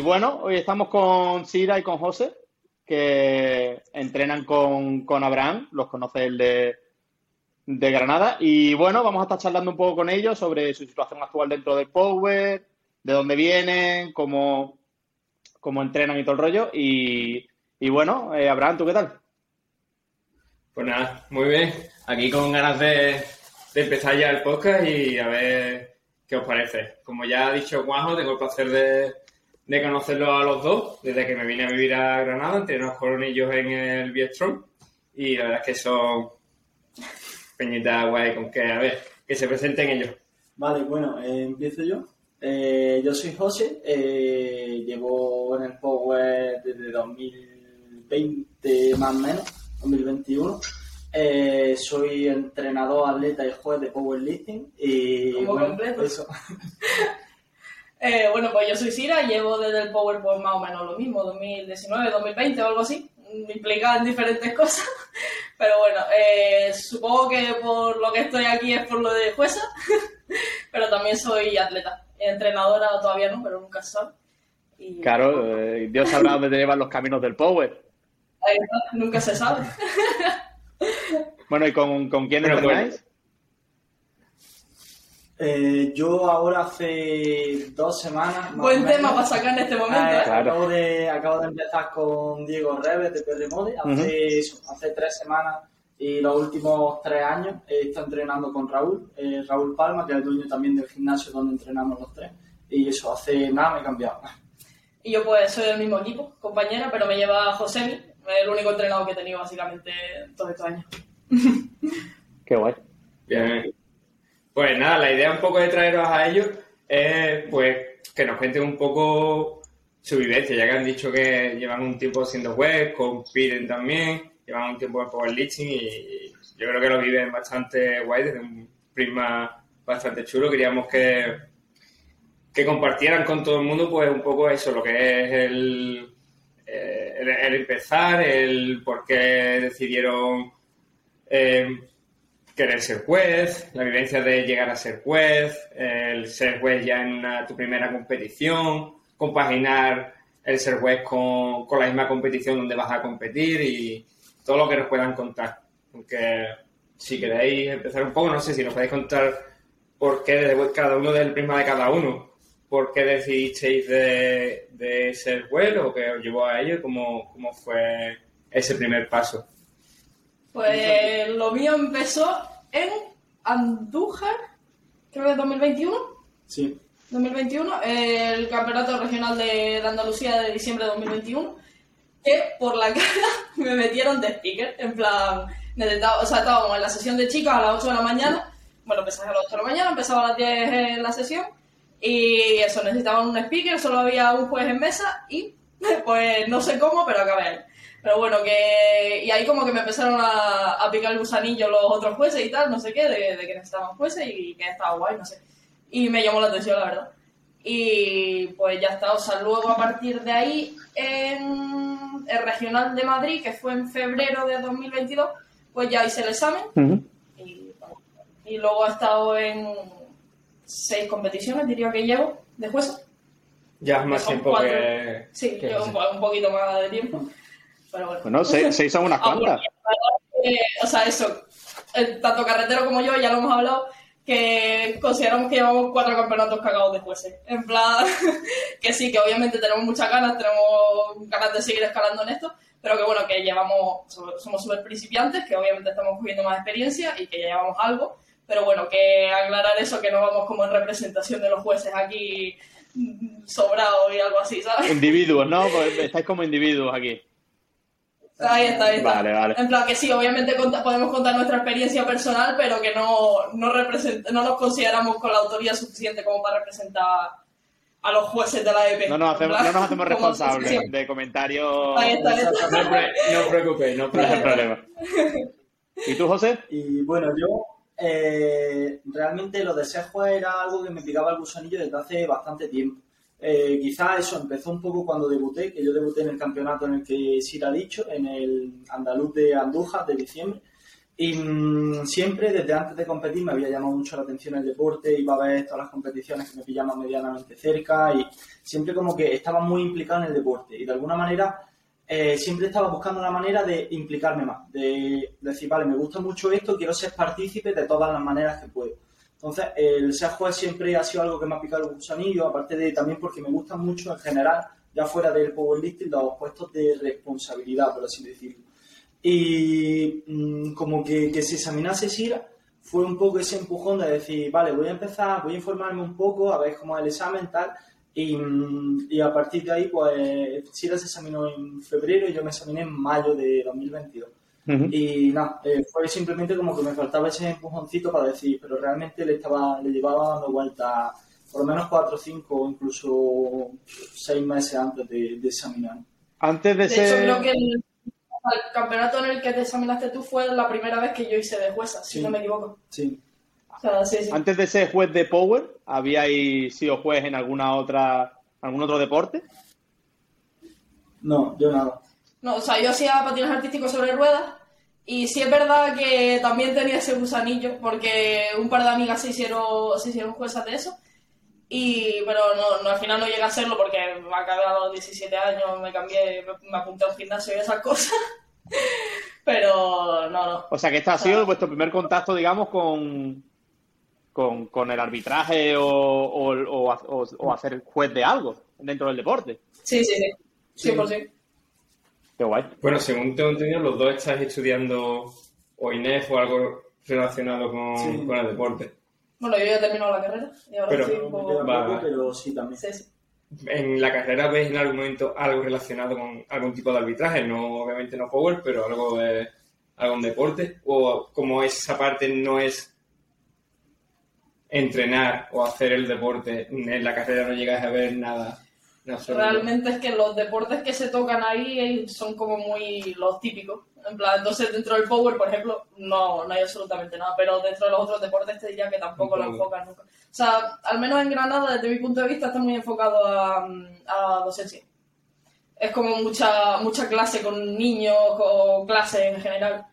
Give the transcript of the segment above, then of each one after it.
Y bueno, hoy estamos con Sira y con José, que entrenan con, con Abraham, los conoce el de, de Granada. Y bueno, vamos a estar charlando un poco con ellos sobre su situación actual dentro del Power, de dónde vienen, cómo, cómo entrenan y todo el rollo. Y, y bueno, eh, Abraham, ¿tú qué tal? Pues nada, muy bien. Aquí con ganas de, de empezar ya el podcast y a ver qué os parece. Como ya ha dicho Juanjo, tengo el placer de, de conocerlos a los dos desde que me vine a vivir a Granada, entrenamos con ellos en el Vietron y la verdad es que son peñitas guay con que, a ver, que se presenten ellos. Vale, bueno, eh, empiezo yo. Eh, yo soy José, eh, llevo en el Power desde 2020 más o menos, 2021. Eh, soy entrenador, atleta y juez de powerlifting. Y, Como bueno, completo. eso. Eh, bueno, pues yo soy Sira, llevo desde el Power pues más o menos lo mismo, 2019, 2020 o algo así. Me implica en diferentes cosas. Pero bueno, eh, supongo que por lo que estoy aquí es por lo de jueza. Pero también soy atleta. Entrenadora todavía no, pero nunca se sabe. Y, Claro, eh, Dios sabrá dónde te llevan los caminos del Power. ahí está, nunca se sabe. Bueno, ¿y con, con quién Bueno, entrenáis? Eh, yo ahora hace dos semanas. más Buen o tema menos, para sacar en este momento. eh, ¿eh? Claro. acabo, de, acabo de empezar con Diego Reves de PR Mode hace, eso, hace tres semanas y los últimos tres años he estado entrenando con Raúl, eh, Raúl Palma, que es el dueño también del gimnasio donde entrenamos los tres. Y eso, hace nada me he cambiado. Y yo pues soy del mismo equipo, compañera, pero me lleva Josemi, el único entrenador que he tenido básicamente todos estos años. Qué guay. Bien. Pues nada, la idea un poco de traeros a ellos es pues que nos cuenten un poco su vivencia, ya que han dicho que llevan un tiempo siendo web, compiten también, llevan un tiempo en powerlifting y yo creo que lo viven bastante guay desde un prisma bastante chulo. Queríamos que, que compartieran con todo el mundo pues un poco eso, lo que es el, eh, el empezar, el por qué decidieron eh, querer ser juez, la vivencia de llegar a ser juez, el ser juez ya en una- tu primera competición, compaginar el ser juez con, con la misma competición donde vas a competir y todo lo que nos puedan contar. Aunque si queréis empezar un poco, no sé si nos podéis contar por qué desde cada uno del prisma de cada uno, por qué decidisteis de, de ser juez o qué os llevó a ello cómo, cómo fue ese primer paso. Pues lo mío empezó en Andújar, creo que es 2021. Sí. 2021, el campeonato regional de, de Andalucía de diciembre de 2021, que por la cara me metieron de speaker, en plan, o sea, estábamos en la sesión de chicas a las 8 de la mañana, bueno, empezaba a las 8 de la mañana, empezaba a las 10 en la sesión, y eso, necesitaban un speaker, solo había un juez en mesa, y pues no sé cómo, pero acabé ahí. Pero bueno, que. Y ahí como que me empezaron a, a picar el gusanillo los otros jueces y tal, no sé qué, de, de que necesitaban jueces y que estaba guay, no sé. Y me llamó la atención, la verdad. Y pues ya está, o sea, luego a partir de ahí, en el Regional de Madrid, que fue en febrero de 2022, pues ya hice el examen y, y luego he estado en seis competiciones, diría que llevo, de jueza. Ya es más tiempo cuatro. que... Sí, que llevo un poquito más de tiempo. Pero bueno. Bueno, seis son unas cuantas. o sea, eso, el- tanto carretero como yo, ya lo hemos hablado, que consideramos que llevamos cuatro campeonatos cagados de jueces. En plan, que sí, que obviamente tenemos muchas ganas, tenemos ganas de seguir escalando en esto, pero que bueno, que llevamos, somos súper principiantes, que obviamente estamos cogiendo más experiencia y que ya llevamos algo, pero bueno, que aclarar eso, que no vamos como en representación de los jueces aquí mm, sobrados y algo así, ¿sabes? Individuos, ¿no? Pues estáis como individuos aquí. Ahí está, ahí está. Vale, vale. En plan que sí, obviamente podemos contar nuestra experiencia personal, pero que no, no, no nos consideramos con la autoría suficiente como para representar a los jueces de la EP. No nos hacemos, no nos hacemos responsables de comentarios. Ahí está, ahí está. No, pre- no os preocupéis, no os problema. ¿Y tú, José? Y bueno, yo eh, realmente lo de ser juez era algo que me picaba el gusanillo desde hace bastante tiempo. Eh, quizás eso empezó un poco cuando debuté, que yo debuté en el campeonato en el que Sira ha dicho, en el andaluz de Andújar de diciembre. Y mm, siempre, desde antes de competir, me había llamado mucho la atención el deporte, iba a ver todas las competiciones que me pillaban medianamente cerca y siempre como que estaba muy implicado en el deporte. Y de alguna manera eh, siempre estaba buscando la manera de implicarme más, de decir, vale, me gusta mucho esto, quiero ser partícipe de todas las maneras que puedo. Entonces, el ser siempre ha sido algo que me ha picado el gusanillo, aparte de también porque me gusta mucho en general, ya fuera del powerlifting, los puestos de responsabilidad, por así decirlo. Y mm, como que, que se examinase Sira, fue un poco ese empujón de decir, vale, voy a empezar, voy a informarme un poco, a ver cómo es el examen, tal, y, mm, y a partir de ahí, pues, Sira se examinó en febrero y yo me examiné en mayo de 2022. Y nada, eh, fue simplemente como que me faltaba ese empujoncito para decir, pero realmente le estaba, le llevaba dando vuelta por lo menos cuatro, cinco, incluso seis meses antes de, de examinar. Antes de, De ser... hecho, creo que el, el campeonato en el que te examinaste tú fue la primera vez que yo hice de jueza, si no me equivoco. Sí. O sea, sí, sí. Antes de ser juez de Power, ¿habíais sido juez en alguna otra, algún otro deporte? No, yo nada. No, o sea, yo hacía patines artísticos sobre ruedas y sí es verdad que también tenía ese gusanillo porque un par de amigas se hicieron, se hicieron juezas de eso. Y, pero no, no, al final no llegué a hacerlo porque me acabé a los 17 años, me cambié, me, me apunté a un gimnasio y esas cosas. pero no, no. O sea, que este ha sido vuestro primer contacto, digamos, con, con, con el arbitraje o, o, o, o- o hacer juez de algo dentro del deporte. Sí, sí, sí. 100%. Qué guay. Bueno, según tengo entendido, los dos estáis estudiando o INEF o algo relacionado con, Sí. con el deporte. Bueno, yo ya he terminado la carrera y ahora Pero- estoy un poco... Vale, pero sí también. Sí, sí. ¿En la carrera veis en algún momento algo relacionado con algún tipo de arbitraje? No, obviamente no power, pero algo de algún deporte. ¿O como esa parte no es entrenar o hacer el deporte, en la carrera no llegáis a ver nada? Realmente es que los deportes que se tocan ahí son como muy los típicos. En plan, entonces dentro del power, por ejemplo, no, no hay absolutamente nada, pero dentro de los otros deportes te diría que tampoco lo enfocan nunca. O sea, al menos en Granada, desde mi punto de vista, está muy enfocado a, a docencia. Es como mucha, mucha clase con niños o clase en general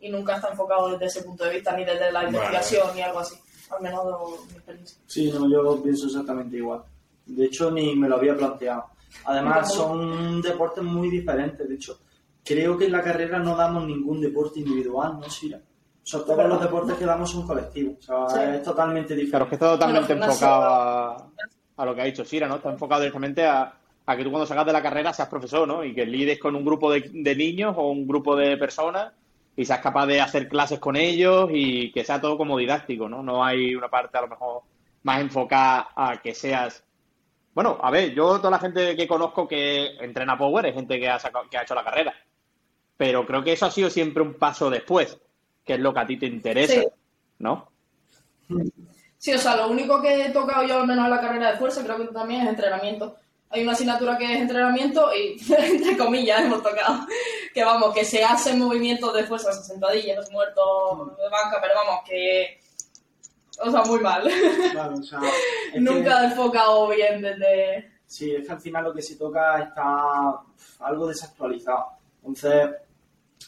y nunca está enfocado desde ese punto de vista, ni desde la Vale. investigación ni algo así. Al menos de mi experiencia. Sí, no, yo pienso exactamente igual. De hecho, ni me lo había planteado. Además, son deportes muy diferentes. De hecho, creo que en la carrera no damos ningún deporte individual, ¿no, Sira? O sea, todos los deportes que damos son colectivos. O sea, Sí. es totalmente Claro, es diferente. que está totalmente Bueno, gimnasio- enfocado a, a lo que ha dicho Sira, ¿no? Está enfocado directamente a, a que tú cuando salgas de la carrera seas profesor, ¿no? Y que lides con un grupo de, de niños o un grupo de personas y seas capaz de hacer clases con ellos y que sea todo como didáctico, ¿no? No hay una parte a lo mejor más enfocada a que seas... Bueno, a ver, yo toda la gente que conozco que entrena Power es gente que ha, sacado- que ha hecho la carrera. Pero creo que eso ha sido siempre un paso después, que es lo que a ti te interesa, Sí. ¿no? Sí, o sea, lo único que he tocado yo al menos en la carrera de fuerza, creo que también es entrenamiento. Hay una asignatura que es entrenamiento y, entre comillas, hemos tocado. Que vamos, que se hacen movimientos de fuerza, sentadillas, muertos de banca, pero vamos, que. O sea, muy mal. Claro, o sea, es que- Nunca he enfocado bien desde. Sí, es que al final lo que se toca está algo desactualizado. Entonces,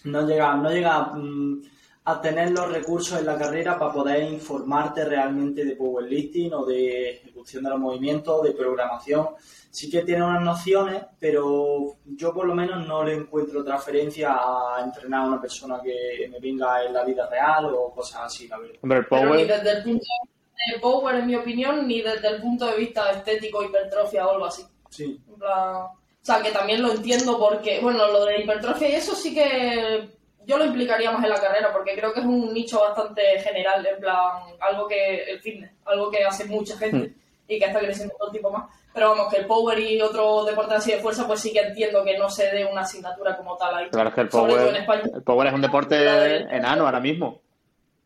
no llega, no llega mm, a tener los recursos en la carrera para poder informarte realmente de powerlifting o de ejecución de los movimientos, de programación. Sí que tiene unas nociones, pero yo por lo menos no le encuentro transferencia a entrenar a una persona que me venga en la vida real o cosas así, la verdad. Hombre, el Pero ni Power... desde el punto de vista de Power, en mi opinión, ni desde el punto de vista estético, hipertrofia o algo así. Sí, plan, o sea, que también lo entiendo porque, bueno, lo de hipertrofia y eso sí que yo lo implicaría más en la carrera porque creo que es un nicho bastante general, en plan, algo que el fitness, algo que hace mucha gente y que está creciendo todo el tiempo más. Pero vamos, que el power y otro deporte así de fuerza, pues sí que entiendo que no se dé una asignatura como tal ahí. Claro, es que el power, España. el power es un deporte enano ahora mismo.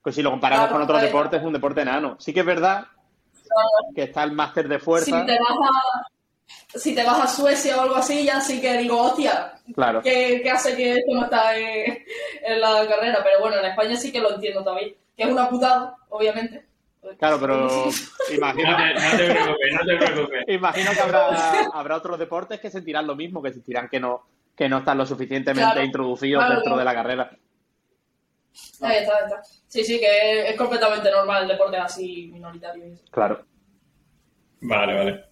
Pues si lo comparamos Claro, con otros deportes, es un deporte enano. Sí que es verdad que está el máster de Si fuerza. te, vas a, si te vas a Suecia o algo así, ya sí que digo, hostia, Claro. que, que hace que esto no está en, en la carrera. Pero bueno, en España sí que lo entiendo todavía. Que es una putada, obviamente. Claro, pero No imagino, te, no te preocupes, no te preocupes. imagino que habrá, habrá otros deportes que sentirán lo mismo, que sentirán que no, que no están lo suficientemente Claro, introducidos claro, dentro claro. de la carrera. Ahí está, ahí está. Sí, sí, que es, es completamente normal el deporte así minoritario. Claro. Vale, vale.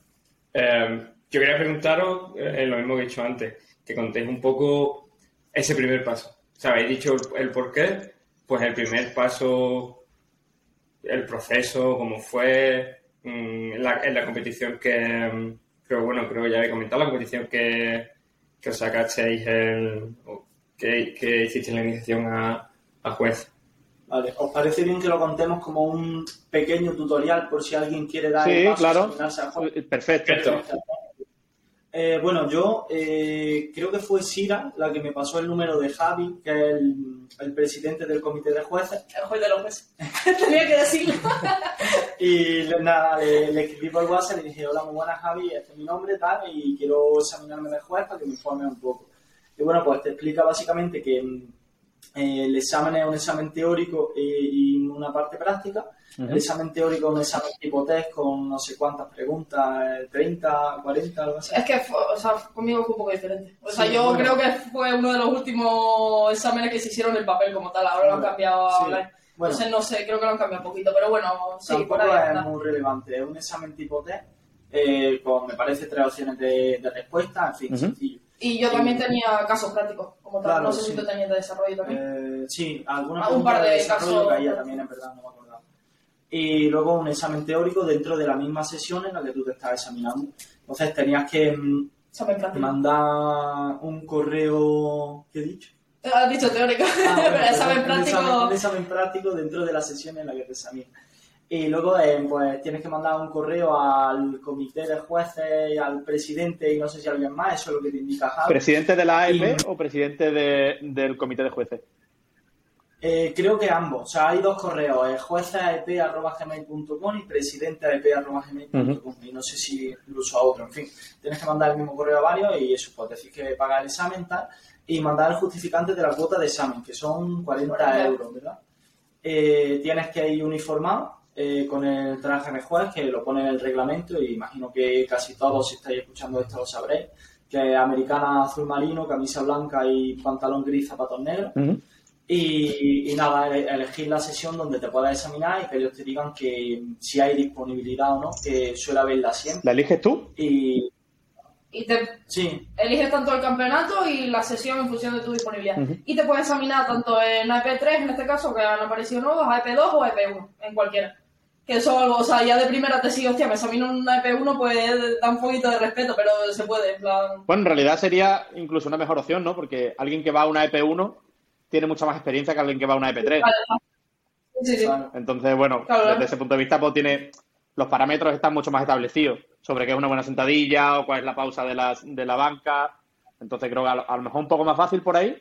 Eh, yo quería preguntaros eh, lo mismo que he dicho antes, que contéis un poco ese primer paso. O sea, habéis dicho el, por qué, pues el primer paso, el proceso, cómo fue, mm, en, la, en la competición que, mm, creo, bueno, creo que ya he comentado, la competición que, que os sacasteis, el, o que, que hicisteis la iniciación a, a juez. Vale, ¿os parece bien que lo contemos como un pequeño tutorial por si alguien quiere dar Sí, el paso claro. a? Perfecto. Perfecto. Eh, bueno, yo eh, creo que fue Sira la que me pasó el número de Javi, que es el, el presidente del comité de jueces. El juez de los jueces. Tenía que decirlo. Y nada, le, le escribí por WhatsApp y le dije, hola, muy buenas Javi, este es mi nombre, tal, y quiero examinarme de juez para que me informe un poco. Y bueno, pues te explica básicamente que eh, el examen es un examen teórico eh, y una parte práctica. El examen teórico es un examen tipo test con no sé cuántas preguntas, eh, 30, 40, algo así. Es que fue- o sea, conmigo fue un poco diferente. O sea, Sí, yo bueno. creo que fue uno de los últimos exámenes que se hicieron en papel como tal. Ahora lo han cambiado a sí. online. Bueno. Entonces, no sé, creo que lo han cambiado un poquito. Pero bueno, sí, por ahí es anda. muy relevante. Es un examen tipo test eh, con, me parece, tres opciones de, de respuesta, en fin, sencillo. Y yo también tenía casos prácticos como tal. Claro, no sé sí. si tú tenías de desarrollo también. Eh, sí, alguna Ah, un par de desarrollo casos. caía también, en verdad, no me acordaba. Y luego un examen teórico dentro de la misma sesión en la que tú te estás examinando. Entonces tenías que mm, Examen mandar un correo... ¿Qué he dicho? Has dicho teórico. Ah, bueno, pero examen un práctico. examen- un examen práctico dentro de la sesión en la que te examinas. Y luego eh, pues tienes que mandar un correo al comité de jueces, al presidente y no sé si alguien más, eso es lo que te indica Javi. ¿Presidente de la AEP Y- o presidente de- del comité de jueces? Eh, creo que ambos. O sea, hay dos correos, eh, juezaep.gmail.com y presidenteep.gmail.com. Y no sé si incluso a otro. En fin, tienes que mandar el mismo correo a varios y eso, pues decir que pagas el examen tal y mandar el justificante de la cuota de examen, que son 40 40. euros, ¿verdad? Eh, tienes que ir uniformado eh, con el traje de juez, que lo pone en el reglamento y imagino que casi todos, si estáis escuchando esto, lo sabréis, que es americana azul marino, camisa blanca y pantalón gris, zapatos negros. Y, y nada, ele- elegir la sesión donde te puedas examinar y que ellos te digan que si hay disponibilidad o no, que suele haberla siempre. ¿La eliges tú? Y Y te sí, eliges tanto el campeonato y la sesión en función de tu disponibilidad. Y te puedes examinar tanto en AEP3, en este caso, que han aparecido nuevos, AEP2 o AEP1, en cualquiera. Que eso, algo, o sea, ya de primera te sigue, hostia, me examino en una AEP1, pues da un poquito de respeto, pero se puede, en plan... Bueno, en realidad sería incluso una mejor opción, ¿no? Porque alguien que va a una EP1 tiene mucha más experiencia que alguien que va a una EP3. Sí, sí. Entonces, bueno, Claro. desde ese punto de vista, pues tiene los parámetros están mucho más establecidos sobre qué es una buena sentadilla o cuál es la pausa de la, de la banca. Entonces creo que a lo, a lo mejor un poco más fácil por ahí.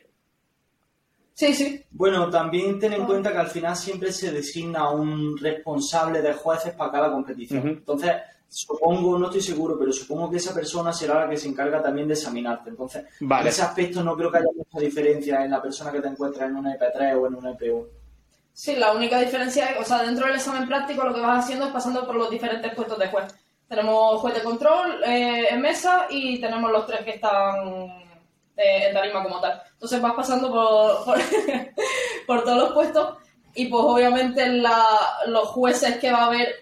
Sí, sí. Bueno, también ten en cuenta que al final siempre se designa un responsable de jueces para cada competición. Entonces, supongo, no estoy seguro, pero supongo que esa persona será la que se encarga también de examinarte. Entonces, Vale. en ese aspecto no creo que haya mucha diferencia en la persona que te encuentras en una EP3 o en una EP1. Sí, la única diferencia es, o sea, dentro del examen práctico lo que vas haciendo es pasando por los diferentes puestos de juez. Tenemos juez de control eh, en mesa y tenemos los tres que están tarima como tal. Entonces vas pasando por, por, por todos los puestos y pues obviamente la- los jueces que va a haber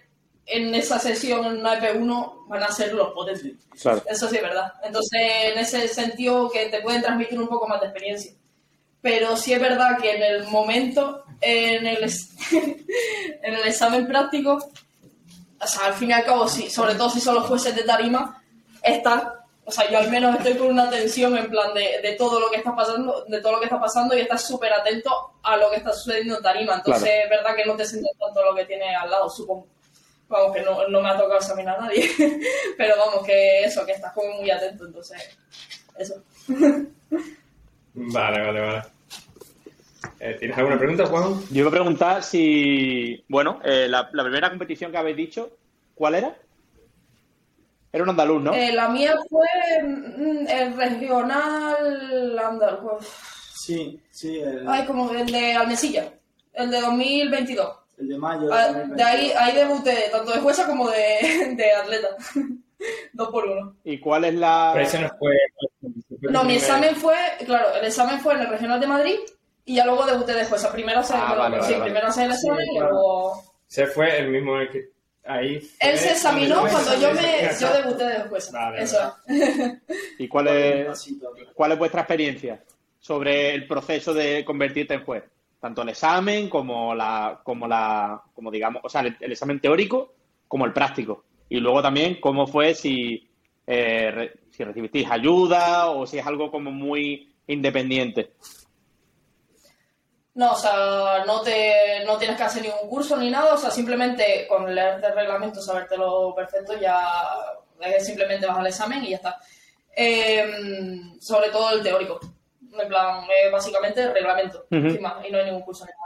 en esa sesión en una EP1 van a ser los potentes. Claro. Eso sí es verdad. Entonces, en ese sentido, que te pueden transmitir un poco más de experiencia. Pero sí es verdad que en el momento, en el, en el examen práctico, o sea, al fin y al cabo, sí, sobre todo si son los jueces de tarima, están, o sea, yo al menos estoy con una tensión en plan de, de todo lo que está pasando, de todo lo que está pasando y estás súper atento a lo que está sucediendo en tarima. Entonces, Claro. es verdad que no te sientes tanto lo que tiene al lado, supongo. Vamos, que no, no me ha tocado examinar a nadie. Pero vamos, que eso, que estás como muy atento, entonces, eso. Vale, vale, vale. Eh, ¿Tienes alguna pregunta, Juan? Yo iba a preguntar si, bueno, eh, la, la primera competición que habéis dicho, ¿cuál era? Era un andaluz, ¿no? Eh, la mía fue mm, el regional andaluz. Sí, sí, el, Ay, como el de Almesilla, el de 2022. el de mayo. Ah, de De ahí, ahí debuté, tanto de jueza como de, de atleta. Dos por uno. ¿Y cuál es la...? Pero ese no fue. No, mi examen fue, claro, el examen fue en el regional de Madrid Y ya luego debuté de jueza. Primero hacer, Ah, vale, sí, vale, vale. primero el Sí, examen y luego... Se fue el mismo el que. Ahí. fue Él se examinó cuando yo me yo debuté de jueza. Vale, Eso vale. ¿Y cuál es, cuál es vuestra experiencia sobre el proceso de convertirte en juez? Tanto el examen como la, como la, como digamos, o sea, el, el examen teórico como el práctico. Y luego también cómo fue si, eh, re- si recibisteis ayuda o si es algo como muy independiente. No, o sea, no te no tienes que hacer ningún curso ni nada, o sea, simplemente con leerte el reglamento, sabértelo perfecto, ya simplemente vas al examen y ya está. Eh, sobre todo el teórico, en plan, eh, básicamente el reglamento, Ujú. sin más, y no hay ningún curso ni nada.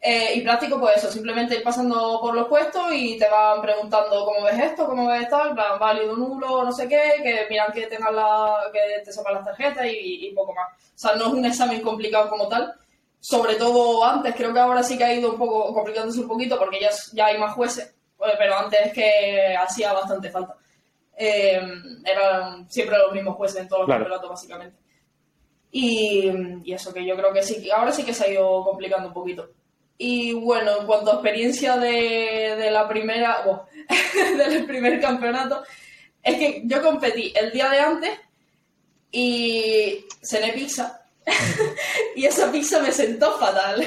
Eh, y práctico, pues eso, simplemente ir pasando por los puestos y te van preguntando cómo ves esto, cómo ves tal, en plan, válido, nulo, no sé qué, que miran que tengas la, que te sepan las tarjetas y, y poco más. O sea, no es un examen complicado como tal, sobre todo antes, creo que ahora sí que ha ido un poco complicándose un poquito porque ya, ya hay más jueces, eh, pero antes es que hacía bastante falta. Eh, eran siempre los mismos jueces en todos los Claro. campeonatos, básicamente. Y, y eso que yo creo que sí, ahora sí que se ha ido complicando un poquito. Y bueno, en cuanto a experiencia de, de la primera, bueno, del primer campeonato, es que yo competí el día de antes y cené pizza. Y esa pizza me sentó fatal.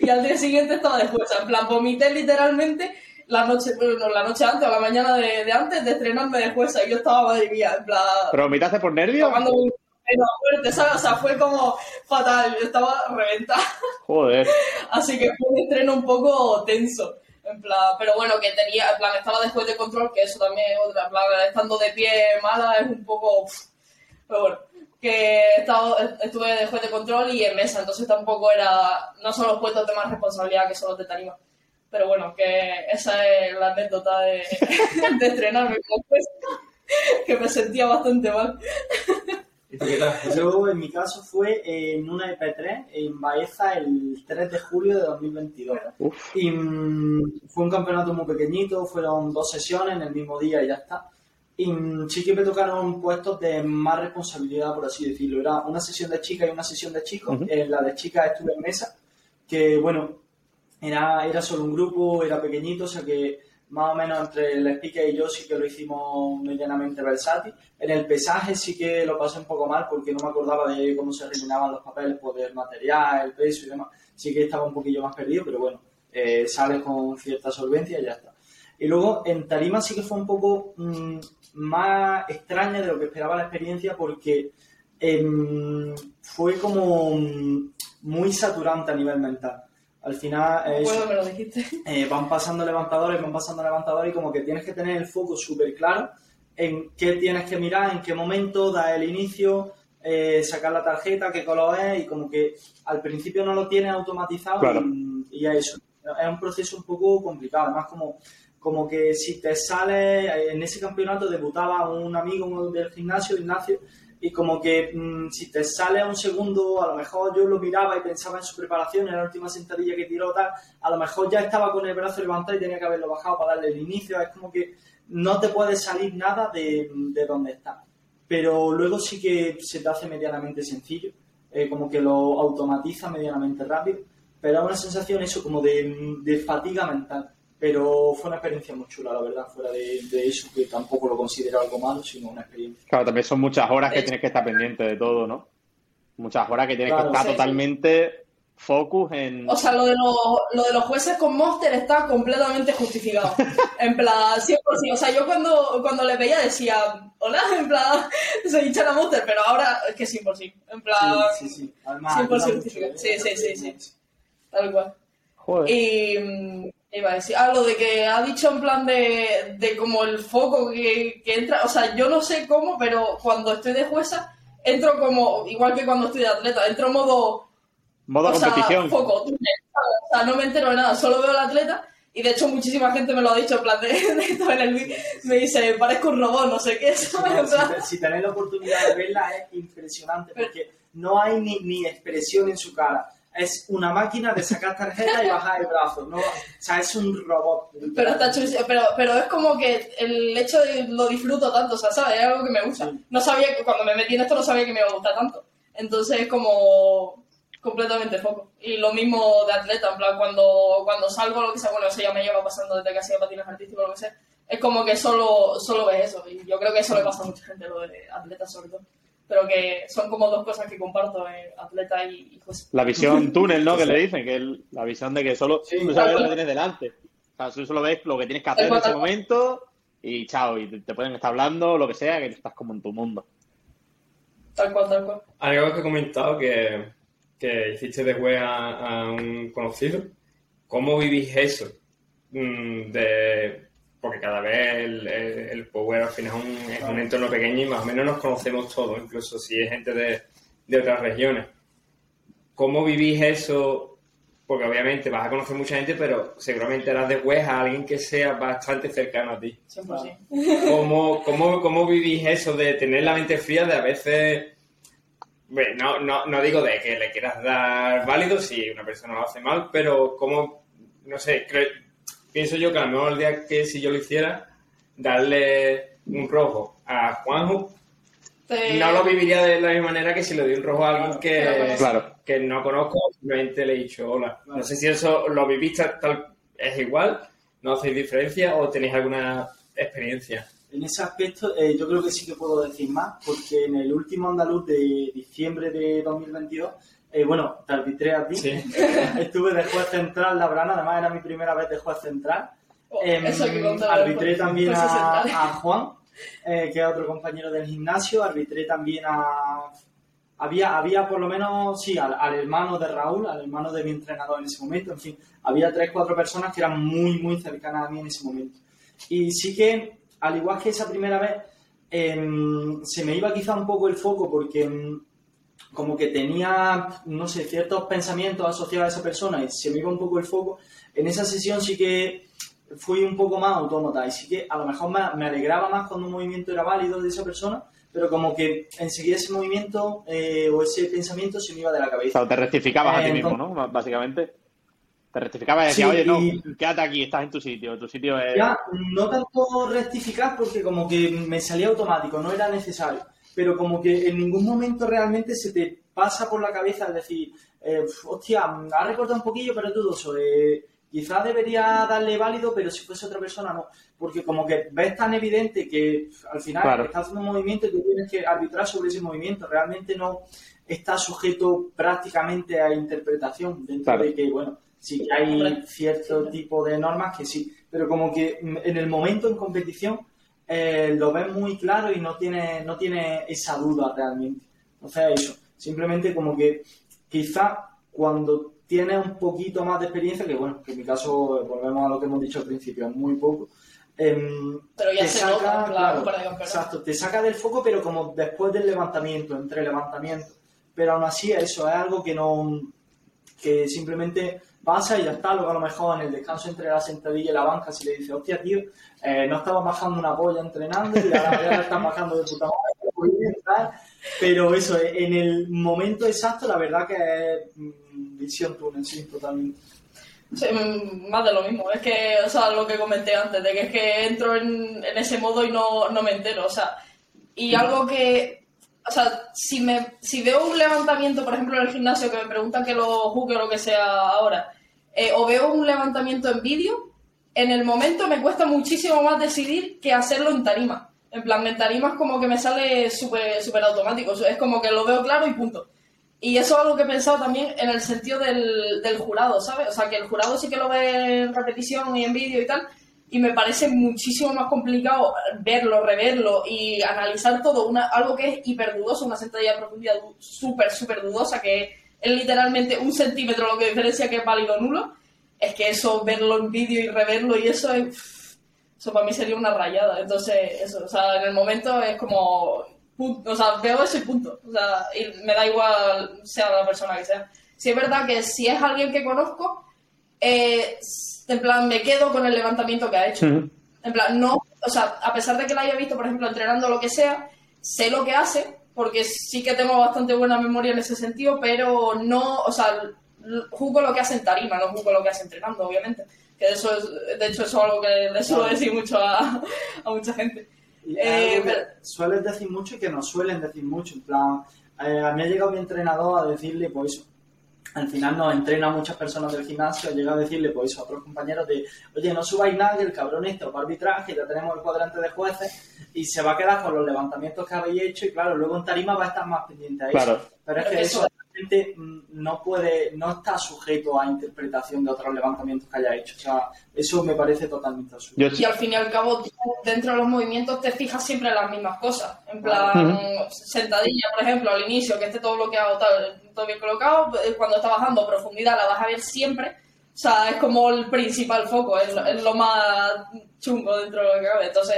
Y al día siguiente estaba de jueza. En plan, vomité literalmente la noche, bueno, la noche antes o la mañana de, de antes de estrenarme de jueza. Y yo estaba, madre mía, en plan, ¿Pero vomitaste por nervios? fuerte, ¿sabes? O sea, fue como fatal. Yo estaba reventada. Joder. Así que fue un estreno un poco tenso. En plan, pero bueno, que tenía, en plan, estaba después de control, que eso también es otra, en plan, estando de pie mala es un poco. Pero bueno, que he estado, estuve de juez de control y en mesa, entonces tampoco era. No son los puestos de más responsabilidad que son los de tarima. Pero bueno, que esa es la anécdota de, de estrenarme como juez, que me sentía bastante mal. ¿Y tú qué tal? Yo, en mi caso, fue en una EP3 en Baeza el 3 de julio de 2022. Uf. Y mm, fue un campeonato muy pequeñito, fueron dos sesiones en el mismo día y ya está. Y sí que me tocaron puestos de más responsabilidad, por así decirlo. Era una sesión de chicas y una sesión de chicos. En la de chicas estuve en mesa, que bueno, era, era solo un grupo, era pequeñito, o sea que más o menos entre el speaker y yo sí que lo hicimos medianamente versátil. En el pesaje sí que lo pasé un poco mal porque no me acordaba de cómo se rellenaban los papeles por el material, el peso y demás. Sí que estaba un poquillo más perdido, pero bueno, eh, sale con cierta solvencia y ya está. Y luego en tarima sí que fue un poco mm, más extraña de lo que esperaba la experiencia porque em, fue como mm, muy saturante a nivel mental. Al final, eh, Bueno, me lo dijiste. eh, van pasando levantadores, van pasando levantadores y como que tienes que tener el foco súper claro en qué tienes que mirar, en qué momento, da el inicio, eh, sacar la tarjeta, qué color es y como que al principio no lo tienes automatizado Claro. y, y a eso. Es un proceso un poco complicado, además como, como que si te sale, eh, en ese campeonato debutaba un amigo del gimnasio, Ignacio, y como que mm, si te sale a un segundo, a lo mejor yo lo miraba y pensaba en su preparación, en la última sentadilla que tiró tal, a lo mejor ya estaba con el brazo levantado y tenía que haberlo bajado para darle el inicio, es como que no te puede salir nada de, de donde está. Pero luego sí que se te hace medianamente sencillo, eh, como que lo automatiza medianamente rápido, pero es una sensación eso como de, de fatiga mental. Pero fue una experiencia muy chula, la verdad, fuera de, de eso, que tampoco lo considero algo malo, sino una experiencia. Claro, también son muchas horas que Es- tienes que estar pendiente de todo, ¿no? Muchas horas que tienes Claro, que estar sí, sí. totalmente focus en... O sea, lo de, los, lo de los jueces con Monster está completamente justificado. En plan, 100%. O sea, yo cuando, cuando le veía decía, hola, en plan, soy Chana Monster, pero ahora es que 100%. En plan, Sí, sí, sí. Además, 100% ayuda mucho, justificado. ¿eh? Sí, sí, sí, sí. tal cual. Joder. Y mm, iba a decir, ah, lo de que ha dicho en plan de, de como el foco que, que entra, o sea, yo no sé cómo, pero cuando estoy de jueza, entro como, igual que cuando estoy de atleta, entro modo Modo o sea, competición. foco. O sea, no me entero de nada, solo veo al atleta y de hecho muchísima gente me lo ha dicho en plan de, de esto en el vídeo, me dice, parezco un robot, no sé qué, Si, si tenéis la oportunidad de verla es impresionante porque no hay ni, ni expresión en su cara. Es una máquina de sacar tarjeta y bajar el brazo. ¿no? O sea, es un robot. Pero está chulísimo, pero, pero es como que el hecho de lo disfruto tanto, o sea, ¿sabes? Es algo que me gusta. Sí. No sabía que cuando me metí en esto no sabía que me iba a gustar tanto. Entonces es como... completamente foco. Y lo mismo de atleta, en plan, cuando, cuando salgo, lo que sea, bueno, eso ya me lleva pasando desde que hacía patines artísticos, lo que sea, es como que solo, solo ves eso. Y yo creo que eso le pasa a mucha gente, lo de atleta sobre todo. Pero que son como dos cosas que comparto, eh, atleta y, y José. La visión túnel, ¿no? Que le dicen, que es la visión de que solo Sí, tú sabes lo que tienes delante. O sea, tú solo ves lo que tienes que hacer en ese momento y chao, y te, te pueden estar hablando, lo que sea, que estás como en tu mundo. Tal cual, tal cual. Algo que he comentado que, que hiciste de a, a un conocido. ¿Cómo vivís eso? Mm, de, porque cada vez el, el, el Power al final es un, es un entorno pequeño y más o menos nos conocemos todos, incluso si es gente de, de otras regiones. ¿Cómo vivís eso? Porque obviamente vas a conocer mucha gente, pero seguramente harás de web a alguien que sea bastante cercano a ti. 100%. ¿Cómo, cómo, cómo vivís eso de tener la mente fría de a veces... Bueno, no, no, no digo de que le quieras dar válido si una persona lo hace mal, pero cómo, no sé, creo- pienso yo que a lo mejor el día que si yo lo hiciera, darle un rojo a Juanjo, Te- no lo viviría de la misma manera que si le doy un rojo a alguien que, Claro. que no conozco, simplemente le he dicho hola. No sé si eso lo vivís tal, tal- es igual, no hacéis diferencia o tenéis alguna experiencia. En ese aspecto, eh, yo creo que sí que puedo decir más, porque en el último andaluz de diciembre de 2022, eh, bueno, te arbitré a ti. Sí. Estuve de juez central Labrana, además era mi primera vez de juez central. Oh, Em, eso que arbitré también a, Juan, eh, que es otro compañero del gimnasio. Arbitré también a. Había, había por lo menos, sí, al, al hermano de Raúl, al hermano de mi entrenador en ese momento. En fin, había tres, cuatro personas que eran muy, muy cercanas a mí en ese momento. Y sí que, al igual que esa primera vez, em, se me iba quizá un poco el foco porque em, como que tenía, no sé, ciertos pensamientos asociados a esa persona y se me iba un poco el foco. En esa sesión sí que fui un poco más autómata y sí que a lo mejor me, alegraba más cuando un movimiento era válido de esa persona, pero como que enseguida ese movimiento eh, o ese pensamiento se me iba de la O cabeza. sea, te rectificabas a ti mismo, entonces- ¿no? Básicamente. Te rectificabas y decías, Sí, oye, no, y- quédate aquí, estás en tu sitio, tu sitio es... Ya, no tanto rectificar porque como que me salía automático, no era necesario, pero como que en ningún momento realmente se te pasa por la cabeza es decir, eh, hostia, ha recordado un poquillo, pero es dudoso, eh, quizás debería darle válido, pero si fuese otra persona no, porque como que ves tan evidente que al final Claro. estás haciendo un movimiento y tú tienes que arbitrar sobre ese movimiento, realmente no está sujeto prácticamente a interpretación dentro Claro. de que, bueno, sí que hay cierto tipo de normas que sí, pero como que mm, en el momento en competición eh, lo ves muy claro y no tiene, no tiene esa duda realmente. Sea, eso, simplemente como que quizá cuando tienes un poquito más de experiencia, que bueno, que en mi caso, eh, volvemos a lo que hemos dicho al principio, es muy poco, em, Pero ya te se saca, nota, claro, exacto, te saca del foco, pero como después del levantamiento, entre levantamientos. Pero aún así, eso es algo que no, que simplemente pasa y ya está. Luego a lo mejor en el descanso entre la sentadilla y la banca, si le dice, hostia, tío, eh, no estabas bajando una polla entrenando y ahora ya la estás bajando de puta madre, tal. Pero eso, eh, en el momento exacto, la verdad que es mm, visión túnel, sí, totalmente. Sí, mm, más de lo mismo. Es que, o sea, lo que comenté antes, de que es que entro en, en ese modo y no, no me entero. O sea, y algo que, o sea, si, me, si veo un levantamiento, por ejemplo, en el gimnasio, que me preguntan que lo juzgue o lo que sea ahora, eh, o veo un levantamiento en vídeo, en el momento me cuesta muchísimo más decidir que hacerlo en tarima. En plan, en tarima como que me sale súper súper automático. Es como que lo veo claro y punto. Y eso es algo que he pensado también en el sentido del, del jurado, ¿sabes? O sea, que el jurado sí que lo ve en repetición y en vídeo y tal, y me parece muchísimo más complicado verlo, reverlo y analizar todo, una, algo que es hiper dudoso, una sentadilla de profundidad súper, súper dudosa, que es literalmente un centímetro lo que diferencia que es válido o nulo, es que eso, verlo en vídeo y reverlo y eso es... Eso para mí sería una rayada. Entonces, eso, o sea, en el momento es como o sea, veo eso y punto. O sea, y me da igual sea la persona que sea. Si es verdad que si es alguien que conozco, eh, en plan, me quedo con el levantamiento que ha hecho. En plan, no, o sea, a pesar de que la haya visto, por ejemplo, entrenando lo que sea, sé lo que hace, porque sí que tengo bastante buena memoria en ese sentido, pero no, o sea, juzgo lo que hace en tarima, no juzgo lo que hace entrenando, obviamente. Que de eso es, de hecho, eso es algo que le suelo decir mucho a, a mucha gente. Eh, pero- sueles decir mucho y que nos suelen decir mucho. En plan, eh, a mí ha llegado mi entrenador a decirle, pues eso, al final nos entrena a muchas personas del gimnasio, llega a decirle pues a otros compañeros de, oye, no subáis nada, que el cabrón esto para arbitraje, ya tenemos el cuadrante de jueces, y se va a quedar con los levantamientos que habéis hecho, y claro, luego en tarima va a estar más pendiente a eso. Claro. Pero es que eso realmente mm, no puede, no está sujeto a interpretación de otros levantamientos que haya hecho. O sea, eso me parece totalmente absurdo. Y al fin y al cabo, dentro de los movimientos te fijas siempre en las mismas cosas. En plan, sentadilla, por ejemplo, al inicio, que esté todo bloqueado, todo bien colocado. eh, Cuando está bajando, profundidad la vas a ver siempre. O sea, es como el principal foco, es, lo- es lo más chungo dentro de lo que cabe. Entonces,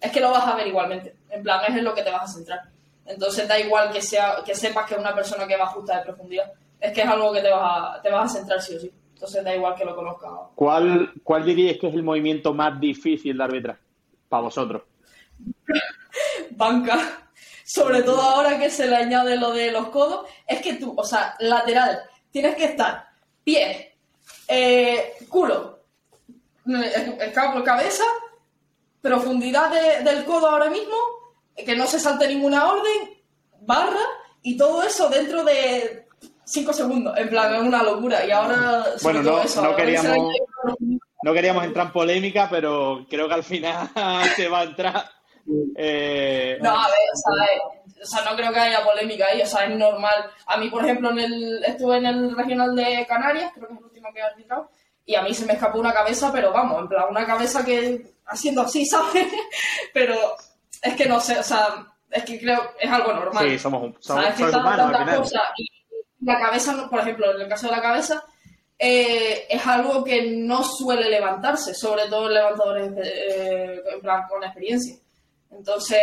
es que lo vas a ver igualmente. En plan, es en lo que te vas a centrar. Entonces, da igual que sea que sepas que es una persona que va justa de profundidad. Es que es algo que te vas a, te vas a centrar sí o sí. Entonces, da igual que lo conozcas. ¿cuál, ¿Cuál diríais que es el movimiento más difícil de arbitrar para vosotros? banca, sobre todo ahora que se le añade lo de los codos, es que tú, o sea, lateral, tienes que estar pie, eh, culo, escapo, cabeza, profundidad de- del codo ahora mismo, que no se salte ninguna orden, barra, y todo eso dentro de 5 segundos, en plan, es una locura. Y ahora, Bueno, no- eso, no queríamos- No queríamos entrar en polémica, pero creo que al final se va a entrar. Eh, No, a ver, o sea, eh, o sea, no creo que haya polémica ahí, o sea, es normal. A mí, por ejemplo, en el, estuve en el regional de Canarias, creo que es el último que he arbitrado, y a mí se me escapó una cabeza, pero vamos, en plan, una cabeza que haciendo así, ¿sabes? pero es que no sé, o sea, es que creo es algo normal. sí, somos, un- somos, somos humanos al final. cosas y la cabeza, por ejemplo, en el caso de la cabeza, eh, es algo que no suele levantarse, sobre todo en levantadores eh, en plan, con experiencia. Entonces,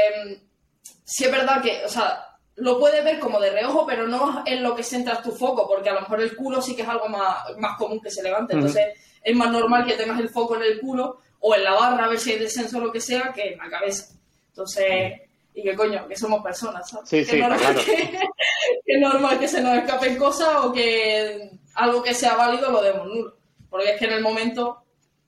sí es verdad que, o sea, lo puedes ver como de reojo, pero no es en lo que centras tu foco, porque a lo mejor el culo sí que es algo más, más común que se levante. Entonces, es más normal que tengas el foco en el culo o en la barra, a ver si hay descenso o lo que sea, que en la cabeza. Entonces, y que coño, que somos personas, ¿sabes? Sí, que sí, es normal claro. que, normal que se nos escapen cosas o que algo que sea válido lo demos nulo. Porque es que en el momento,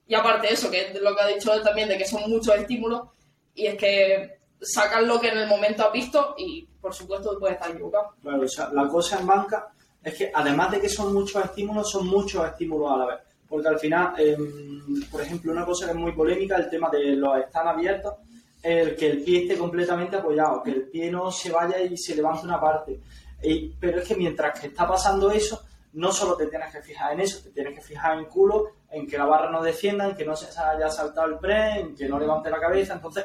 y aparte de eso, que es lo que ha dicho él también, de que son muchos estímulos, y es que sacan lo que en el momento has visto y por supuesto puedes estar equivocado. Claro, o sea, la cosa en banca es que además de que son muchos estímulos, son muchos estímulos a la vez. Porque al final, em, por ejemplo, una cosa que es muy polémica, el tema de los están abiertos, el que el pie esté completamente apoyado, que el pie no se vaya y se levante una parte. Pero es que mientras que está pasando eso, no solo te tienes que fijar en eso, te tienes que fijar en culo, en que la barra no descienda, en que no se haya saltado el pre, en que no levante la cabeza. Entonces,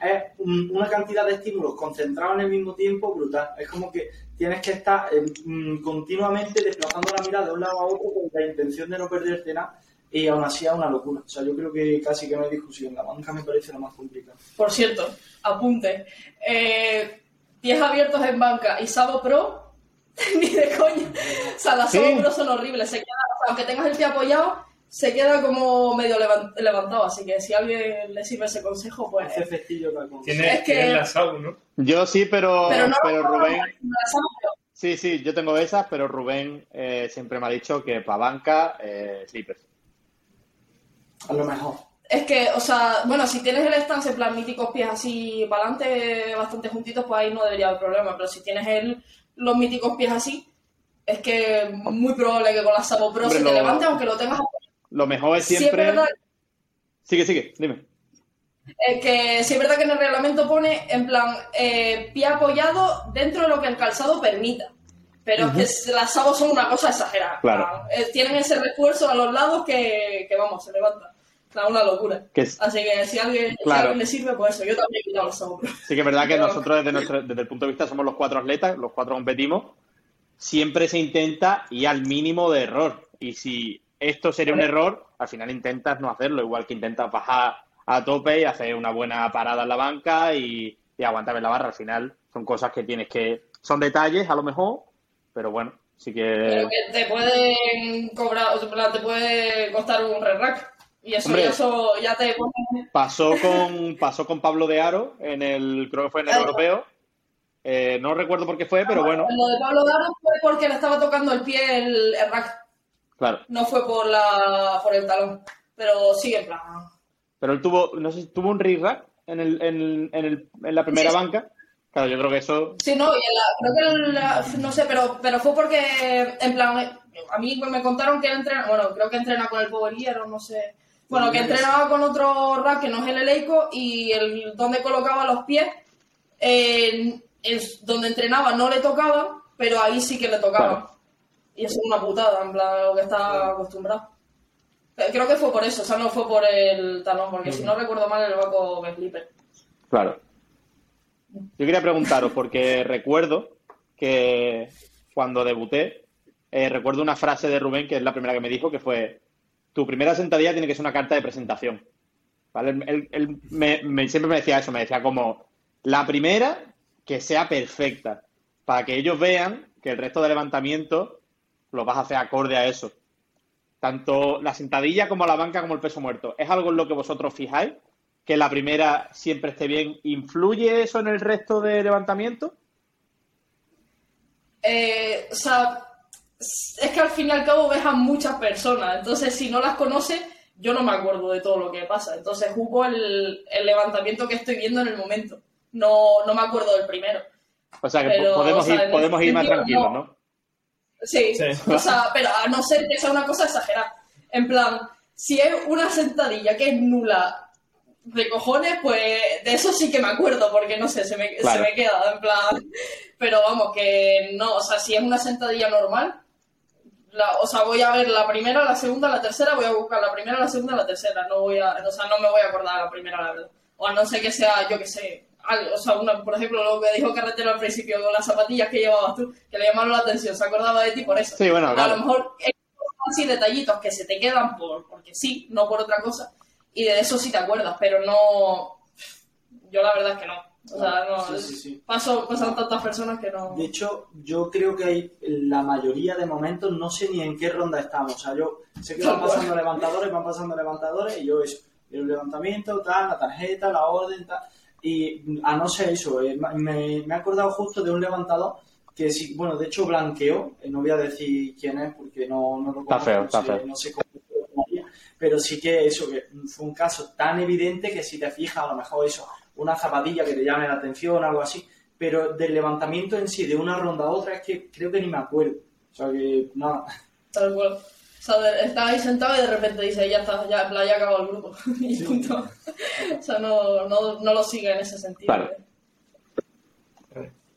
es un- una cantidad de estímulos concentrados en el mismo tiempo brutal. Es como que tienes que estar eh, mm, continuamente desplazando la mirada de un lado a otro con la intención de no perderte nada y aún así es una locura. O sea, yo creo que casi que no hay discusión. La banca me parece la más complicada. Por cierto, apunte. Eh, pies abiertos en banca y Sabo Pro, ni de coña. O sea, las Sí. Sabo Pro son horribles. Se queda, o sea, aunque tengas el pie apoyado, se queda como medio levan- levantado. Así que si a alguien le sirve ese consejo, pues. Ese festillo Tiene, Es que- la ¿no? Yo sí, pero, Pero no pero Rubén. Sí, sí, yo tengo esas, pero Rubén eh, siempre me ha dicho que para banca, eh, slippers. A lo mejor. Es que, o sea, bueno, si tienes el stance en plan míticos pies así para adelante, bastante juntitos, pues ahí no debería haber problema. Pero si tienes el, los míticos pies así, es que muy probable que con la Sabo Pro Hombre, se te lo- levante, aunque lo tengas Lo mejor es Sí, es siempre. verdad. Sigue, sigue, dime. Es que sí es verdad que en el reglamento pone en plan eh, pie apoyado dentro de lo que el calzado permita. Pero es que las sabos son una cosa exagerada. Claro. Eh, tienen ese refuerzo a los lados que, que, vamos, se levanta. Es una locura. Que es- Así que si a alguien, si Claro. alguien le sirve, pues eso. Yo también he quitado los sabos. Sí que es verdad que nosotros desde, nuestro, desde el punto de vista somos los cuatro atletas, los cuatro competimos, siempre se intenta ir al mínimo de error. Y si esto sería un error, al final intentas no hacerlo, igual que intentas bajar a tope y hacer una buena parada en la banca y, y aguantar en la barra. Al final son cosas que tienes que... Son detalles a lo mejor, pero bueno, sí que... Pero que te pueden cobrar, te puede costar un re-rack. Y eso, Hombre. y eso ya te pone... Pasó con, pasó con Pablo de Aro en el, creo que fue en el europeo. Eh, no recuerdo por qué fue, pero bueno, Lo de Pablo Daro fue porque le estaba tocando el pie el, el rack. claro. No fue por la por el talón. Pero sigue en plan. Pero él tuvo, no sé, tuvo un re-rack en, el, en, el- en, el- en la primera Sí. banca, Claro, yo creo que eso. Sí, no, y en la- creo que no sé, pero, pero fue porque, en plan, a mí me contaron que él entrena, bueno, creo que entrena con el Power no sé. Bueno, que entrenaba con otro rack que no es el Eleico y el donde colocaba los pies, eh, es donde entrenaba no le tocaba, pero ahí sí que le tocaba. Y eso es una putada, en plan, lo que está acostumbrado. Eh, Creo que fue por eso, o sea, no fue por el talón, porque si no recuerdo mal, el Baco es Slipper. Claro. Yo quería preguntaros, porque recuerdo que cuando debuté, eh, recuerdo una frase de Rubén, que es la primera que me dijo, que fue, tu primera sentadilla tiene que ser una carta de presentación. ¿Vale? Él, me- siempre me decía eso, me decía como, la primera que sea perfecta, para que ellos vean que el resto de levantamiento lo vas a hacer acorde a eso. Tanto la sentadilla como la banca como el peso muerto. ¿Es algo en lo que vosotros fijáis? que la primera siempre esté bien, ¿influye eso en el resto de levantamiento? Eh, o sea, es que al fin y al cabo ves a muchas personas, entonces si no las conoces, yo no me acuerdo de todo lo que pasa. Entonces juzgo el, el levantamiento que estoy viendo en el momento. No, no me acuerdo del primero. O sea, que Pero, podemos o sea, ir, podemos ese ir más tranquilos, no. ¿no? Sí, Sí. o sea, pero a no ser que sea una cosa exagerada. En plan, si es una sentadilla que es nula de cojones, pues de eso sí que me acuerdo, porque no sé, se me, Claro. se me queda, en plan. Pero vamos, que no, o sea, si es una sentadilla normal, la- o sea, voy a ver la primera, la segunda, la tercera, voy a buscar la primera, la segunda, la tercera, no voy a, o sea, no me voy a acordar la primera, la verdad. O a no ser que sea, yo que sé, algo, o sea, una, por ejemplo, lo que dijo Carretero al principio con las zapatillas que llevabas tú, que le llamaron la atención, se acordaba de ti por eso. Sí, bueno, A claro. lo mejor hay así detallitos que se te quedan por, porque sí, no por otra cosa, y de eso sí te acuerdas, pero no, yo la verdad es que no. O sea, no, Sí, sí, sí. Paso, pasan tantas personas que no... De hecho, yo creo que hay la mayoría de momentos, no sé ni en qué ronda estamos. O sea, yo sé que van pasando levantadores, van pasando levantadores, y yo eso, el levantamiento, tal, la tarjeta, la orden, tal. Y a no ser eso, eh, me, me he acordado justo de un levantador que sí, bueno, de hecho blanqueó, eh, no voy a decir quién es porque no, no lo Está conozco, feo, no está sé, feo. no sé cómo pero sí que eso, que fue un caso tan evidente que si te fijas, a lo mejor eso, una zapatilla que te llame la atención, algo así, pero del levantamiento en sí, de una ronda a otra, es que creo que ni me acuerdo. O sea que, nada. Tal cual. O sea, de- estás ahí sentado y de repente dice, ya está, ya, ya acabó el grupo. y Sí. punto. o sea, no, no, no lo sigue en ese sentido. ¿eh?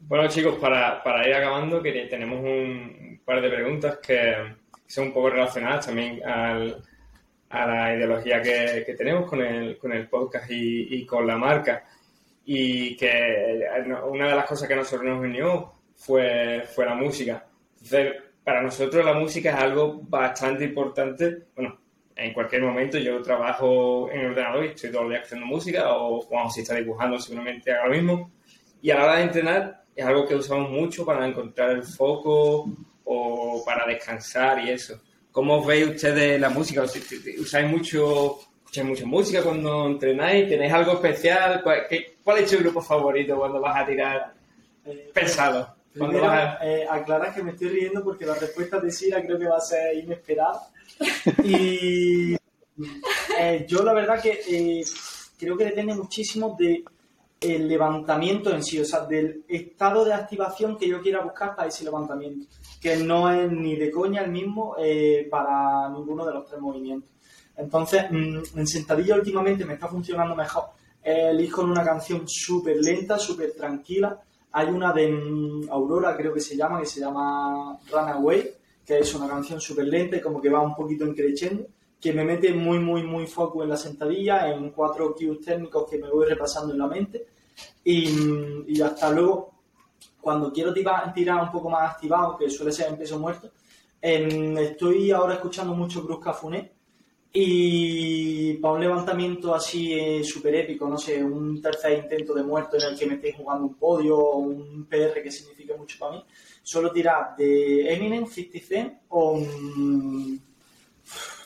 Bueno, chicos, para, para ir acabando, que tenemos un par de preguntas que son un poco relacionadas también al- a la ideología que, que tenemos con el, con el podcast y, y con la marca. Y que eh, una de las cosas que nosotros nos unió fue, fue la música. Entonces, para nosotros la música es algo bastante importante. Bueno, en cualquier momento yo trabajo en el ordenador y estoy todo el día haciendo música o cuando si está dibujando seguramente lo mismo. Y a la hora de entrenar es algo que usamos mucho para encontrar el foco o para descansar y eso. ¿Cómo veis ustedes la música? ¿Usáis mucho, escucháis mucha música cuando entrenáis? ¿Tenéis algo especial? ¿Cuál, qué- cuál es tu grupo favorito cuando vas a tirar Eh, pesado? Primero, vas a- eh, aclarar que me estoy riendo porque la respuesta de Sira creo que va a ser inesperada. Y eh, yo la verdad que eh, creo que depende muchísimo de el levantamiento en sí, o sea, del estado de activación que yo quiera buscar para ese levantamiento, que no es ni de coña el mismo eh, para ninguno de los tres movimientos. Entonces, mm, en sentadilla últimamente me está funcionando mejor. Elijo una canción súper lenta, súper tranquila. Hay una de mm, Aurora, creo que se llama, que se llama Runaway, que es una canción súper lenta y como que va un poquito increciendo, que me mete muy, muy, muy foco en la sentadilla, en cuatro cues técnicos que me voy repasando en la mente. Y, mm, y hasta luego, cuando quiero tirar, tirar un poco más activado, que suele ser en peso muerto, em, estoy ahora escuchando mucho Cruz Cafuné. Y para un levantamiento así eh, súper épico, no sé, un tercer intento de muerto en el que me estéis jugando un podio o un PR que signifique mucho para mí, solo tirar de Eminem, 50 Cent o... mm,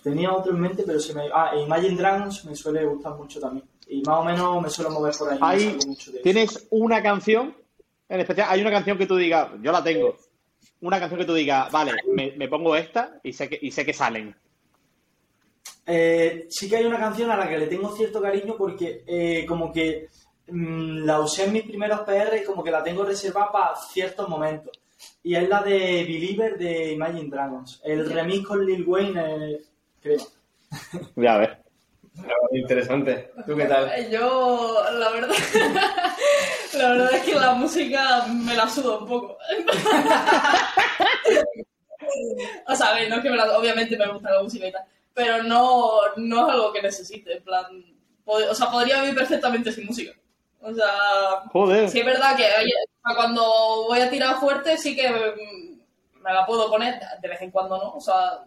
tenía otro en mente, pero se me... Ah, Imagine Dragons me suele gustar mucho también. Y más o menos me suelo mover por ahí. salgo mucho de eso. ¿Tienes una canción en especial? Hay una canción que tú digas, yo la tengo. Una canción que tú digas, vale, me, me pongo esta y sé que, y sé que salen. Eh, sí que hay una canción a la que le tengo cierto cariño porque eh, como que mm, la usé en mis primeros PR y como que la tengo reservada para ciertos momentos. Y es la de Believer de Imagine Dragons. El remix con Lil Wayne, eh, creo. Ya ves. Interesante. ¿Tú qué tal? Eh, Yo, la verdad, la verdad es que la música me la suda un poco. o sea, a ver, no es que me la, obviamente me gusta la música y tal, pero no, no es algo que necesite, en plan, pod- o sea, podría vivir perfectamente sin música. O sea, Joder. sí es verdad que cuando voy a tirar fuerte sí que mm, me la puedo poner, de vez en cuando no, o sea,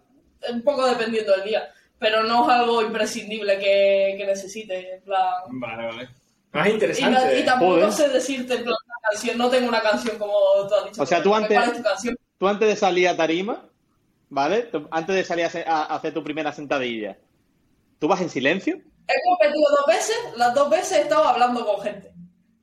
un poco dependiendo del día, pero no es algo imprescindible que, que necesite, en plan... Vale, vale. Más interesante. y tampoco Joder. sé decirte en plan una canción, no tengo una canción como tú has dicho. O sea, tú ¿Cuál antes-? Tú antes de salir a tarima, ¿vale? Tú- antes de salir a, hacer tu primera sentadilla, ¿tú vas en silencio? He competido dos veces, las dos veces he estado hablando con gente.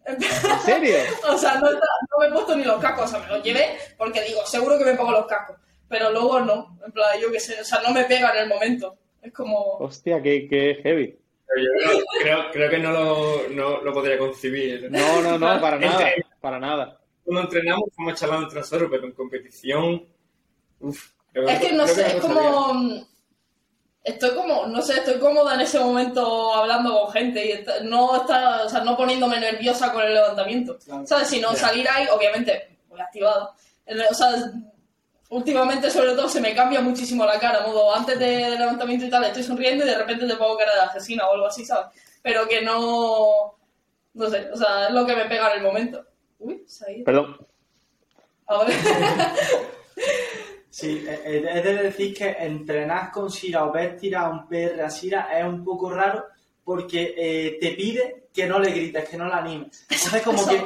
¿En serio? O sea, no, está- no me he puesto ni los cascos, o sea, me los llevé porque digo, seguro que me pongo los cascos. Pero luego no, en plan, yo qué sé, o sea, no me pega en el momento. Es como... Hostia, qué, qué heavy. Pero yo creo, creo, creo que no lo, no lo podría concebir. No, no, no, para nada. Entre- Para nada. Cuando entrenamos, estamos charlando entre nosotros, pero en competición. Uf, creo Es que no sé, es como. Estoy como, no sé, estoy cómoda en ese momento hablando con gente y está- no está, o sea, no poniéndome nerviosa con el levantamiento. Claro. ¿Sabes? Si no Ya. salir ahí, obviamente, muy activada. El- O sea, últimamente sobre todo se me cambia muchísimo la cara, modo, antes de- del levantamiento y tal, estoy sonriendo y de repente te pongo cara de asesina o algo así, ¿sabes? Pero que no, no sé, o sea, es lo que me pega en el momento. Uy, se ha ido. Perdón. A ver. Sí, es de decir que entrenar con Sira o ver tirar un PR a Sira es un poco raro porque eh, te pide que no le grites, que no la animes. Entonces como que,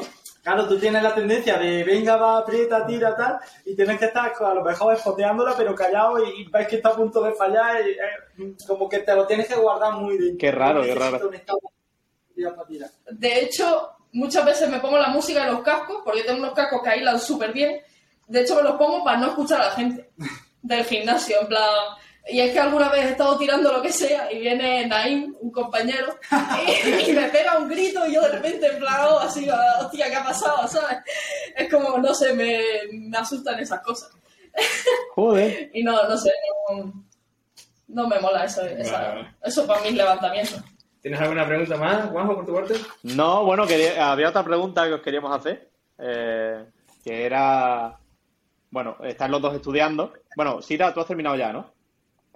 claro, tú tienes la tendencia de venga, va, aprieta, tira, tal, y tienes que estar a lo mejor espoteándola, pero callado y, y ves que está a punto de fallar y eh, como que te lo tienes que guardar muy dentro. Qué raro, qué raro. de hecho, muchas veces me pongo la música en los cascos, porque tengo unos cascos que aíslan súper bien. De hecho, me los pongo para no escuchar a la gente del gimnasio, en plan... Y es que alguna vez he estado tirando lo que sea y viene Naim, un compañero, y, y me pega un grito y yo de repente en plan, oh, así, ah, hostia, ¿qué ha pasado? ¿Sabes? Es como, no sé, me, me asustan esas cosas. Joder. Y no, no sé, no, no me mola eso, esa- Vale, vale. eso para mis levantamientos. ¿Tienes alguna pregunta más, Juanjo, por tu parte? No, bueno, quería- había otra pregunta que os queríamos hacer, eh, que era, bueno, están los dos estudiando. Bueno, Sira, tú has terminado ya, ¿no?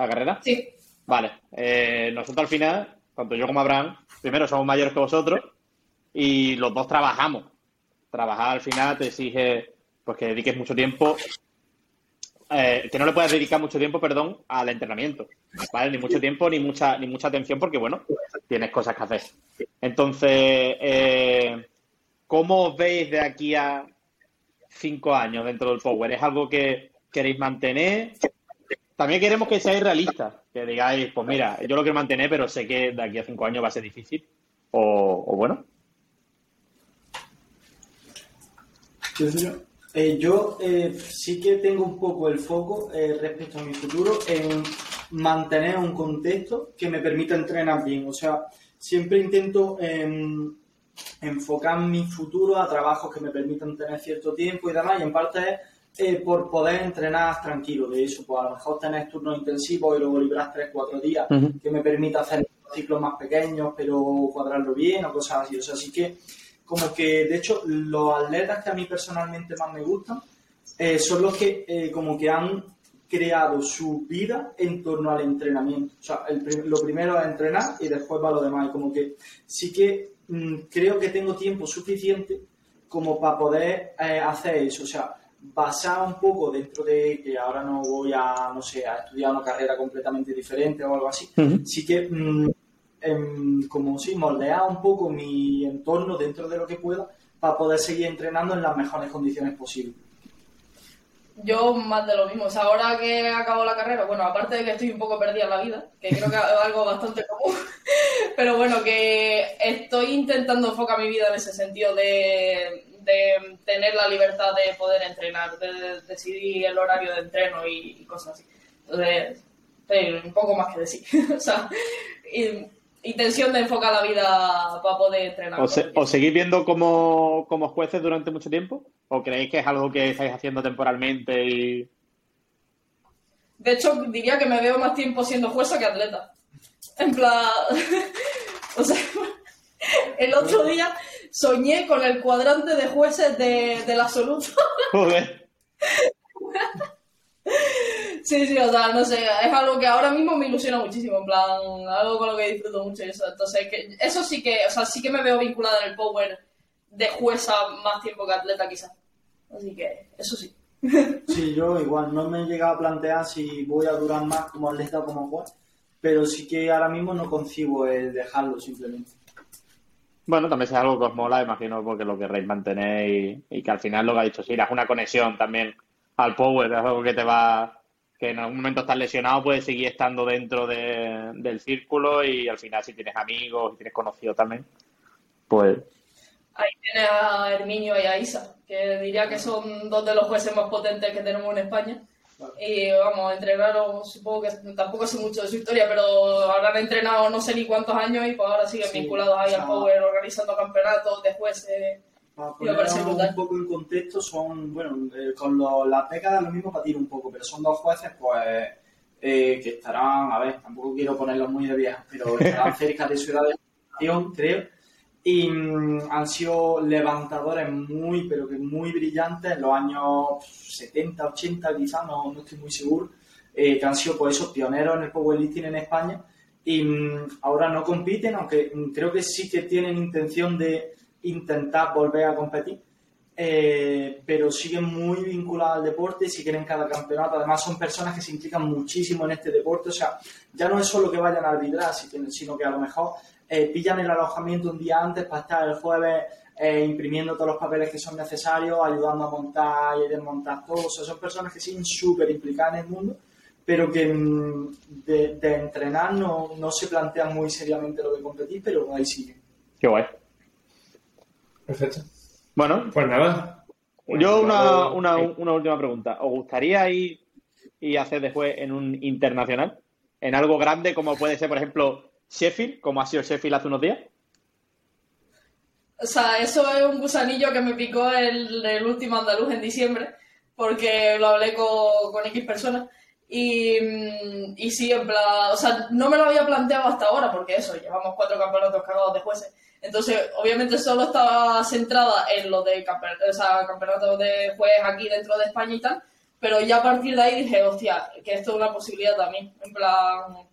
La carrera. Sí, Vale. Eh, nosotros al final, tanto yo como Abraham, primero somos mayores que vosotros y los dos trabajamos. Trabajar al final te exige pues que dediques mucho tiempo, eh, que no le puedas dedicar mucho tiempo, perdón, al entrenamiento. ¿Vale? Ni mucho tiempo ni mucha, ni mucha atención porque, bueno, tienes cosas que hacer. Entonces, eh, ¿cómo os veis de aquí a cinco años dentro del Power? ¿Es algo que queréis mantener? También queremos que seáis realistas, que digáis, pues mira, yo lo quiero mantener, pero sé que de aquí a cinco años va a ser difícil. O, bueno, Eh, yo eh, sí que tengo un poco el foco eh, respecto a mi futuro en mantener un contexto que me permita entrenar bien. O sea, siempre intento em, enfocar mi futuro a trabajos que me permitan tener cierto tiempo y demás, y en parte es eh, por poder entrenar tranquilo. De eso, pues a lo mejor tener turnos intensivos y luego librar 3-4 días que me permita hacer ciclos más pequeños, pero cuadrarlo bien o cosas así. O sea, sí que como que, de hecho, los atletas que a mí personalmente más me gustan eh, son los que eh, como que han creado su vida en torno al entrenamiento. O sea, el lo primero es entrenar y después va lo demás. Y como que sí que mm, creo que tengo tiempo suficiente como para poder hacer eso. O sea, basar un poco dentro de que ahora no voy a, no sé, a estudiar una carrera completamente diferente o algo así. Sí que mm, em, como si moldear un poco mi entorno dentro de lo que pueda para poder seguir entrenando en las mejores condiciones posibles. Yo más de lo mismo. O sea, ahora que acabo la carrera, bueno, aparte de que estoy un poco perdida en la vida, que creo que es algo bastante común, pero bueno, que estoy intentando enfocar mi vida en ese sentido de, de tener la libertad de poder entrenar, de, de decidir el horario de entreno y, y cosas así. Entonces, un poco más que decir. o sea, y intención de enfocar la vida para poder entrenar. ¿Os, os seguís viendo como, como jueces durante mucho tiempo? ¿O creéis que es algo que estáis haciendo temporalmente y...? De hecho, diría que me veo más tiempo siendo jueza que atleta. En plan. o sea, el otro día soñé con el cuadrante de jueces de, del absoluto. Joder. sí, sí, o sea, no sé, es algo que ahora mismo me ilusiona muchísimo, en plan, algo con lo que disfruto mucho y eso. Entonces, que, eso sí que, o sea, sí que me veo vinculada en el power de jueza más tiempo que atleta, quizás. Así que, eso sí. Sí, yo igual no me he llegado a plantear si voy a durar más como atleta o como juez, pero sí que ahora mismo no concibo el dejarlo simplemente. Bueno, también es algo que os mola, imagino, porque lo querréis mantener y, y que al final lo que ha dicho Sira es una conexión también al power, es algo que te va, que en algún momento estás lesionado, puedes seguir estando dentro de- del círculo y al final si tienes amigos, si tienes conocidos también, pues Ahí tienes a Herminio y a Isa, que diría que son dos de los jueces más potentes que tenemos en España. Y vamos, entrenaron, supongo que tampoco sé mucho de su historia, pero habrán entrenado no sé ni cuántos años y pues ahora siguen Sí, vinculados ahí o sea, al Power, organizando campeonatos de jueces. Para poner un poco en contexto, son, bueno, eh, con lo- las décadas lo mismo para ti un poco, pero son dos jueces, pues, eh, que estarán, a ver, tampoco quiero ponerlos muy de viejos, pero estarán cerca de su edad de creo, y mm, han sido levantadores muy, pero que muy brillantes en los años 70, 80, quizás, no, no estoy muy seguro, eh, que han sido, pues, esos pioneros en el powerlifting en España, y mm, ahora no compiten, aunque mm, creo que sí que tienen intención de intentar volver a competir, eh, pero siguen muy vinculados al deporte, siguen en cada campeonato, además son personas que se implican muchísimo en este deporte, o sea, ya no es solo que vayan a arbitrar, sino que a lo mejor eh, pillan el alojamiento un día antes para estar el jueves eh, imprimiendo todos los papeles que son necesarios, ayudando a montar y desmontar todo, o sea, son personas que siguen súper implicadas en el mundo, pero que mm, de, de entrenar no, no se plantean muy seriamente lo de competir, pero ahí siguen. qué guay. Perfecto. Bueno, Pues nada. yo una, una, una última pregunta. ¿Os gustaría ir y hacer después en un internacional? ¿En algo grande como puede ser, por ejemplo, Sheffield, como ha sido Sheffield hace unos días? O sea, eso es un gusanillo que me picó el, el último andaluz en diciembre, porque lo hablé con, con X personas. Y, y sí, en plan, o sea, no me lo había planteado hasta ahora, porque eso, llevamos cuatro campeonatos cargados de jueces. Entonces, obviamente solo estaba centrada en lo de campe- o sea, campeonatos de juez aquí dentro de España y tal, pero ya a partir de ahí dije, hostia, que esto es una posibilidad también. En plan,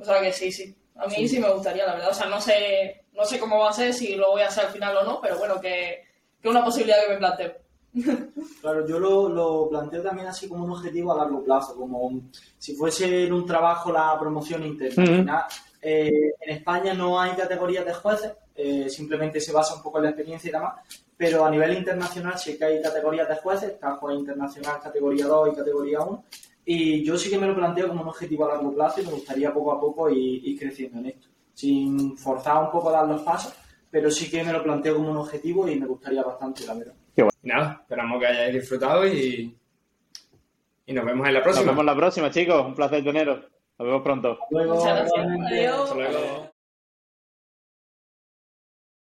o sea que sí, sí. A mí sí. me gustaría, la verdad. O sea, no sé, no sé cómo va a ser, si lo voy a hacer al final o no, pero bueno, que es una posibilidad que me planteo. Claro, yo lo, lo planteo también así como un objetivo a largo plazo, como un- si fuese en un trabajo la promoción interna. Ujú. final, eh, en España no hay categorías de jueces, eh, simplemente se basa un poco en la experiencia y demás, pero a nivel internacional sí que hay categorías de jueces, está juez internacional categoría 2 y categoría 1, y yo sí que me lo planteo como un objetivo a largo plazo y me gustaría poco a poco ir, ir creciendo en esto, sin forzar un poco a dar los pasos, pero sí que me lo planteo como un objetivo y me gustaría bastante, la verdad. Y nada, esperamos que hayáis disfrutado y, y nos vemos en la Nos próxima. vemos la próxima, chicos. Un placer teneros. Nos vemos pronto. Luego, igualmente, Adiós. Hasta luego.